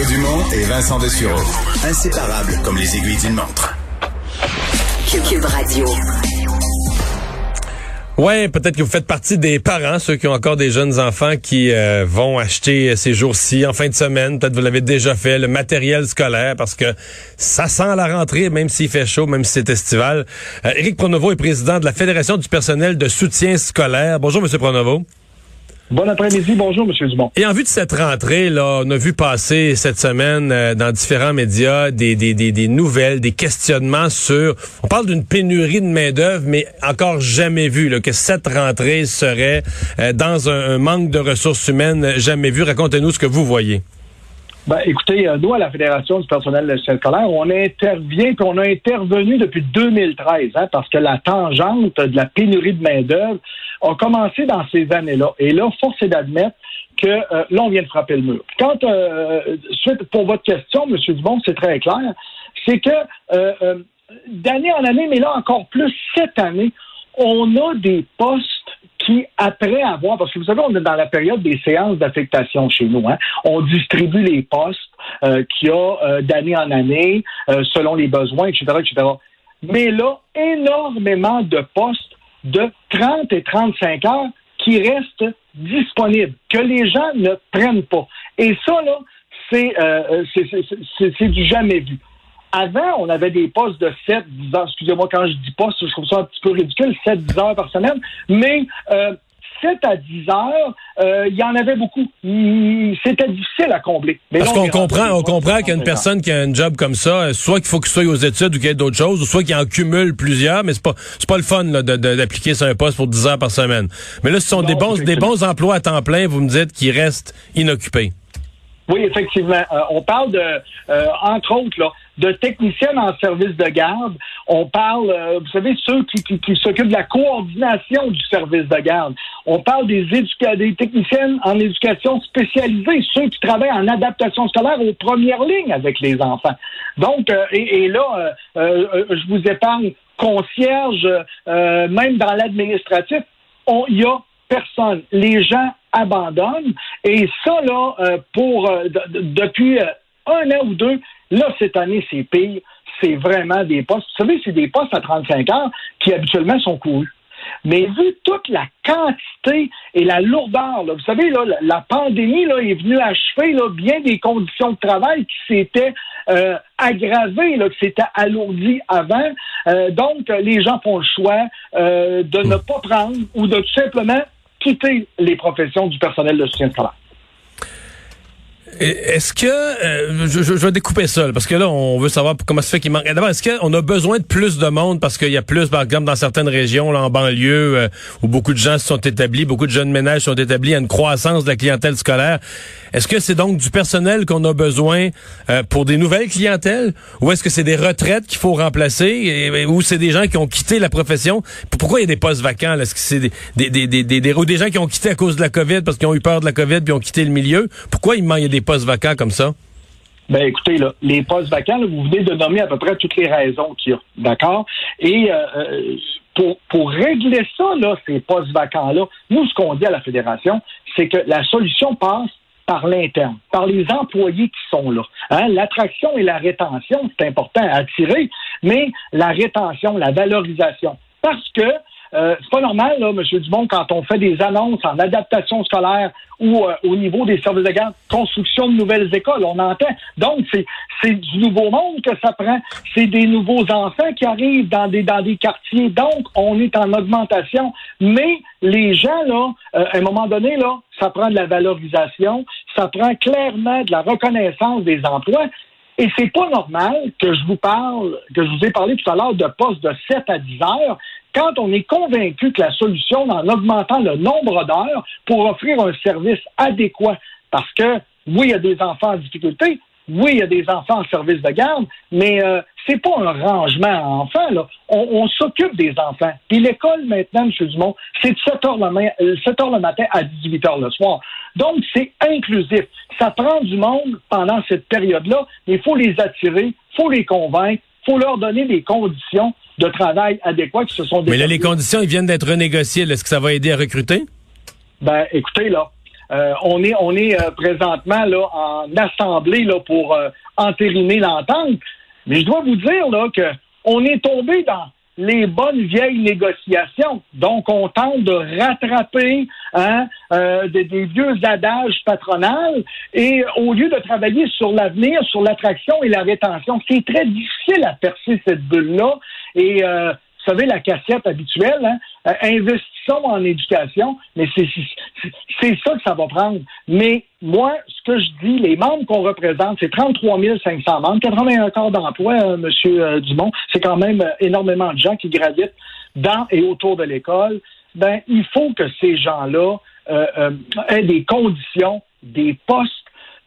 Mario Dumont et Vincent Dessureau. Inséparables comme les aiguilles d'une montre. Cube Radio. Ouais, peut-être que vous faites partie des parents, ceux qui ont encore des jeunes enfants qui euh, vont acheter ces jours-ci, en fin de semaine, peut-être vous l'avez déjà fait, le matériel scolaire, parce que ça sent la rentrée, même s'il fait chaud, même si c'est estival. Euh, Éric Pronovo est président de la Fédération du personnel de soutien scolaire. Bonjour, Monsieur Pronovo. Bon après-midi, bonjour M. Dumont. Et en vue de cette rentrée, là, on a vu passer cette semaine euh, dans différents médias des, des, des, des, nouvelles, des questionnements sur. On parle d'une pénurie de main d'œuvre, mais encore jamais vu là, que cette rentrée serait euh, dans un, un, manque de ressources humaines jamais vu. Racontez-nous ce que vous voyez. Ben, écoutez, euh, nous, à la Fédération du personnel scolaire, on intervient, puis on a intervenu depuis 2013, hein, parce que la tangente de la pénurie de main-d'œuvre a commencé dans ces années-là. Et là, force est d'admettre que euh, là, on vient de frapper le mur. Quand, euh, suite pour votre question, M. Dubon, c'est très clair, c'est que euh, d'année en année, mais là encore plus cette année, on a des postes qui, après avoir, parce que vous savez, on est dans la période des séances d'affectation chez nous, hein, on distribue les postes euh, qu'il y a euh, d'année en année, euh, selon les besoins, etc., etc. Mais là, énormément de postes de 30 et 35 heures qui restent disponibles, que les gens ne prennent pas. Et ça, là, c'est c'est du jamais vu. Avant, on avait des postes de 7, 10 heures. Excusez-moi quand je dis poste, je trouve ça un petit peu ridicule, 7, 10 heures par semaine. Mais euh, 7 à 10 heures, euh, il y en avait beaucoup. C'était difficile à combler. Mais Parce qu'on comprend, on comprend qu'il y a une personne qui a un job comme ça, soit qu'il faut qu'il soit aux études ou qu'il y ait d'autres choses, ou soit qu'il en cumule plusieurs, mais c'est pas c'est pas le fun d'appliquer sur un poste pour 10 heures par semaine. Mais là, ce sont des bons des bons emplois à temps plein, vous me dites, qui restent inoccupés. Oui, effectivement. Euh, on parle de, euh, entre autres, là, de techniciennes en service de garde. On parle, euh, vous savez, ceux qui, qui, qui s'occupent de la coordination du service de garde. On parle des, des techniciennes en éducation spécialisée, ceux qui travaillent en adaptation scolaire aux premières lignes avec les enfants. Donc, et, et, là, je vous épargne concierge, même dans l'administratif, il y a personne. Les gens abandonnent. Et ça, là, euh, pour euh, depuis euh, un an ou deux, là, cette année, c'est pire. C'est vraiment des postes. Vous savez, c'est des postes à 35 heures qui habituellement sont courus. Mais vu toute la quantité et la lourdeur, là, vous savez, là, la pandémie là, est venue achever là, bien des conditions de travail qui s'étaient euh, aggravées, là, qui s'étaient alourdies avant. Euh, donc, les gens font le choix euh, de ne pas prendre ou de tout simplement quitter les professions du personnel de soutien scolaire. Est-ce que euh, je, je, vais découper ça parce que là on veut savoir comment ça fait qu'il manque. D'abord, est-ce qu'on a besoin de plus de monde parce qu'il y a plus, par exemple, dans certaines régions, là, en banlieue, euh, où beaucoup de gens se sont établis, beaucoup de jeunes ménages sont établis, il y a une croissance de la clientèle scolaire. Est-ce que c'est donc du personnel qu'on a besoin euh, pour des nouvelles clientèles, ou est-ce que c'est des retraites qu'il faut remplacer, ou c'est des gens qui ont quitté la profession? Pourquoi il y a des postes vacants Est-ce que c'est des des, des, des, des, ou des gens qui ont quitté à cause de la COVID parce qu'ils ont eu peur de la COVID puis ont quitté le milieu? Pourquoi il manque des postes vacants comme ça? Ben écoutez, là, les postes vacants, vous venez de nommer à peu près toutes les raisons qu'il y a, d'accord? Et euh, pour, pour régler ça, là, ces postes vacants-là, nous, ce qu'on dit à la Fédération, c'est que la solution passe par l'interne, par les employés qui sont là. Hein? L'attraction et la rétention, c'est important à attirer, mais la rétention, la valorisation. Parce que euh, c'est pas normal, là, M. Dumont, quand on fait des annonces en adaptation scolaire ou euh, au niveau des services de garde, construction de nouvelles écoles, on entend. Donc, c'est, c'est du nouveau monde que ça prend. C'est des nouveaux enfants qui arrivent dans des, dans des quartiers. Donc, on est en augmentation. Mais les gens, là, euh, à un moment donné, là, ça prend de la valorisation, ça prend clairement de la reconnaissance des emplois. Et c'est pas normal que je vous parle, que je vous ai parlé tout à l'heure de postes de 7 à 10 heures, quand on est convaincu que la solution, en augmentant le nombre d'heures pour offrir un service adéquat, parce que Oui, il y a des enfants en difficulté. Oui, il y a des enfants en service de garde, mais euh, c'est pas un rangement à enfants. On, s'occupe des enfants. Puis l'école maintenant, M. Dumont, c'est de 7 heures, le, ma- euh, 7 heures le matin à 18 heures le soir. Donc, c'est inclusif. Ça prend du monde pendant cette période-là, mais il faut les attirer, il faut les convaincre, il faut leur donner des conditions de travail adéquates qui se sont Mais là, les conditions, ils viennent d'être renégociées. Est-ce que ça va aider à recruter? Ben, écoutez, là, euh, on est, on est euh, présentement là, en assemblée là, pour euh, entériner l'entente. Mais je dois vous dire là, que on est tombé dans les bonnes vieilles négociations. Donc, on tente de rattraper hein, euh, des, vieux adages patronales et au lieu de travailler sur l'avenir, sur l'attraction et la rétention, c'est très difficile à percer cette bulle-là. Et euh, vous savez, la cassette habituelle, hein, euh, investissons en éducation, mais c'est ça que ça va prendre. Mais moi, ce que je dis, les membres qu'on représente, c'est 33 500 membres, 81 corps d'emploi, euh, Monsieur Dumont, c'est quand même euh, énormément de gens qui gravitent dans et autour de l'école. Ben, il faut que ces gens-là euh, aient des conditions, des postes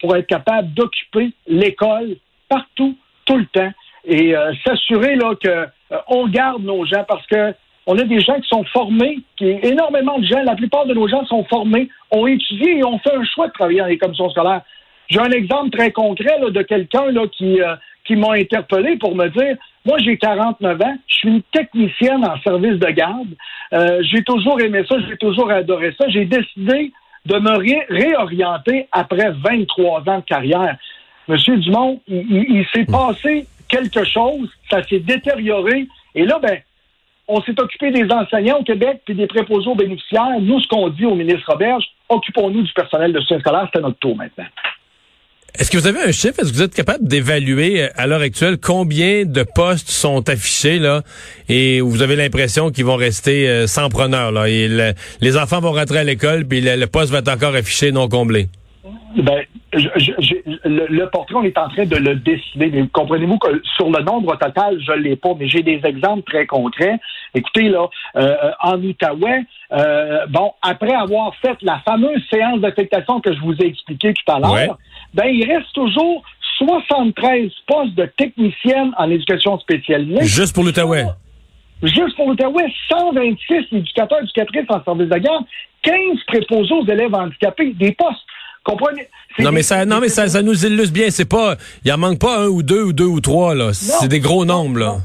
pour être capables d'occuper l'école partout, tout le temps, et s'assurer là que on garde nos gens parce que on a des gens qui sont formés, qui énormément de gens, la plupart de nos gens sont formés, ont étudié et ont fait un choix de travailler dans les commissions scolaires. J'ai un exemple très concret là, de quelqu'un là, qui, euh, qui m'a interpellé pour me dire Moi, j'ai 49 ans, je suis une technicienne en service de garde. Euh, j'ai toujours aimé ça, j'ai toujours adoré ça. J'ai décidé de me ré- réorienter après 23 ans de carrière. Monsieur Dumont, il, il- il s'est passé quelque chose, ça s'est détérioré, et là, ben, on s'est occupé des enseignants au Québec puis des préposés aux bénéficiaires. Nous, ce qu'on dit au ministre Roberge, occupons-nous du personnel de soutien scolaire, c'est notre tour maintenant. Est-ce que vous avez un chiffre? Est-ce que vous êtes capable d'évaluer euh, à l'heure actuelle combien de postes sont affichés là? Et vous avez l'impression qu'ils vont rester euh, sans preneur là et le- les enfants vont rentrer à l'école puis le, le poste va être encore affiché non comblé? Ben, je- je- je- le, le portrait, on est en train de le décider. Mais comprenez-vous que sur le nombre total, je l'ai pas, mais j'ai des exemples très concrets. Écoutez, là, euh, en Outaouais, euh, bon, après avoir fait la fameuse séance d'affectation que je vous ai expliquée tout à l'heure, Ouais. ben, il reste toujours 73 postes de techniciennes en éducation spécialisée. Juste pour l'Outaouais. Juste pour l'Outaouais, 126 éducateurs, éducatrices en service de garde, 15 préposés aux élèves handicapés, des postes. Comprenez? Non mais ça non mais ça, ça nous illustre bien, c'est pas il en manque pas un ou deux ou deux ou trois là, c'est des gros nombres là.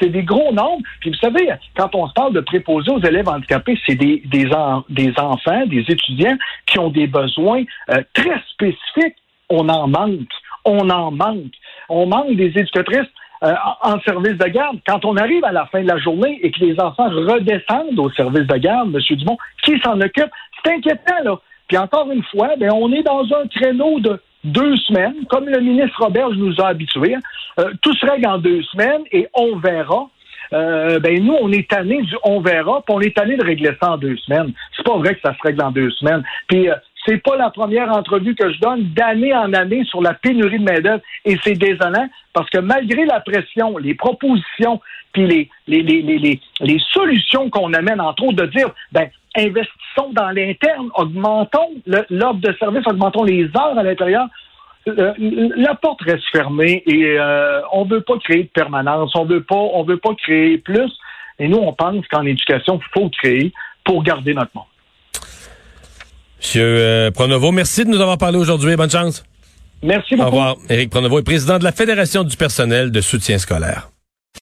C'est des gros nombres. Puis vous savez, quand on se parle de préposés aux élèves handicapés, c'est des, des, en- des enfants, des étudiants qui ont des besoins euh, très spécifiques. On en manque. On en manque. On manque des éducatrices euh, en en service de garde. Quand on arrive à la fin de la journée et que les enfants redescendent au service de garde, M. Dumont, qui s'en occupe? C'est inquiétant, là. Puis encore une fois, ben, on est dans un créneau de deux semaines, comme le ministre Robert nous a habitués. hein. Euh, tout se règle en deux semaines et on verra. Euh, ben nous, on est tanné du on verra, puis on est tanné de régler ça en deux semaines. C'est pas vrai que ça se règle en deux semaines. Puis euh, c'est pas la première entrevue que je donne d'année en année sur la pénurie de main-d'œuvre et c'est désolant parce que malgré la pression, les propositions, puis les, les, les, les, les, solutions qu'on amène, entre autres, de dire ben investissons dans l'interne, augmentons l'offre de service, augmentons les heures à l'intérieur. Euh, la porte reste fermée et euh, on veut pas créer de permanence, on veut pas, on veut pas créer plus. Et nous, on pense qu'en éducation, il faut créer pour garder notre monde. Monsieur euh, Pronovo, merci de nous avoir parlé aujourd'hui. Bonne chance. Merci Au beaucoup. revoir. Éric Pronovo est président de la Fédération du personnel de soutien scolaire.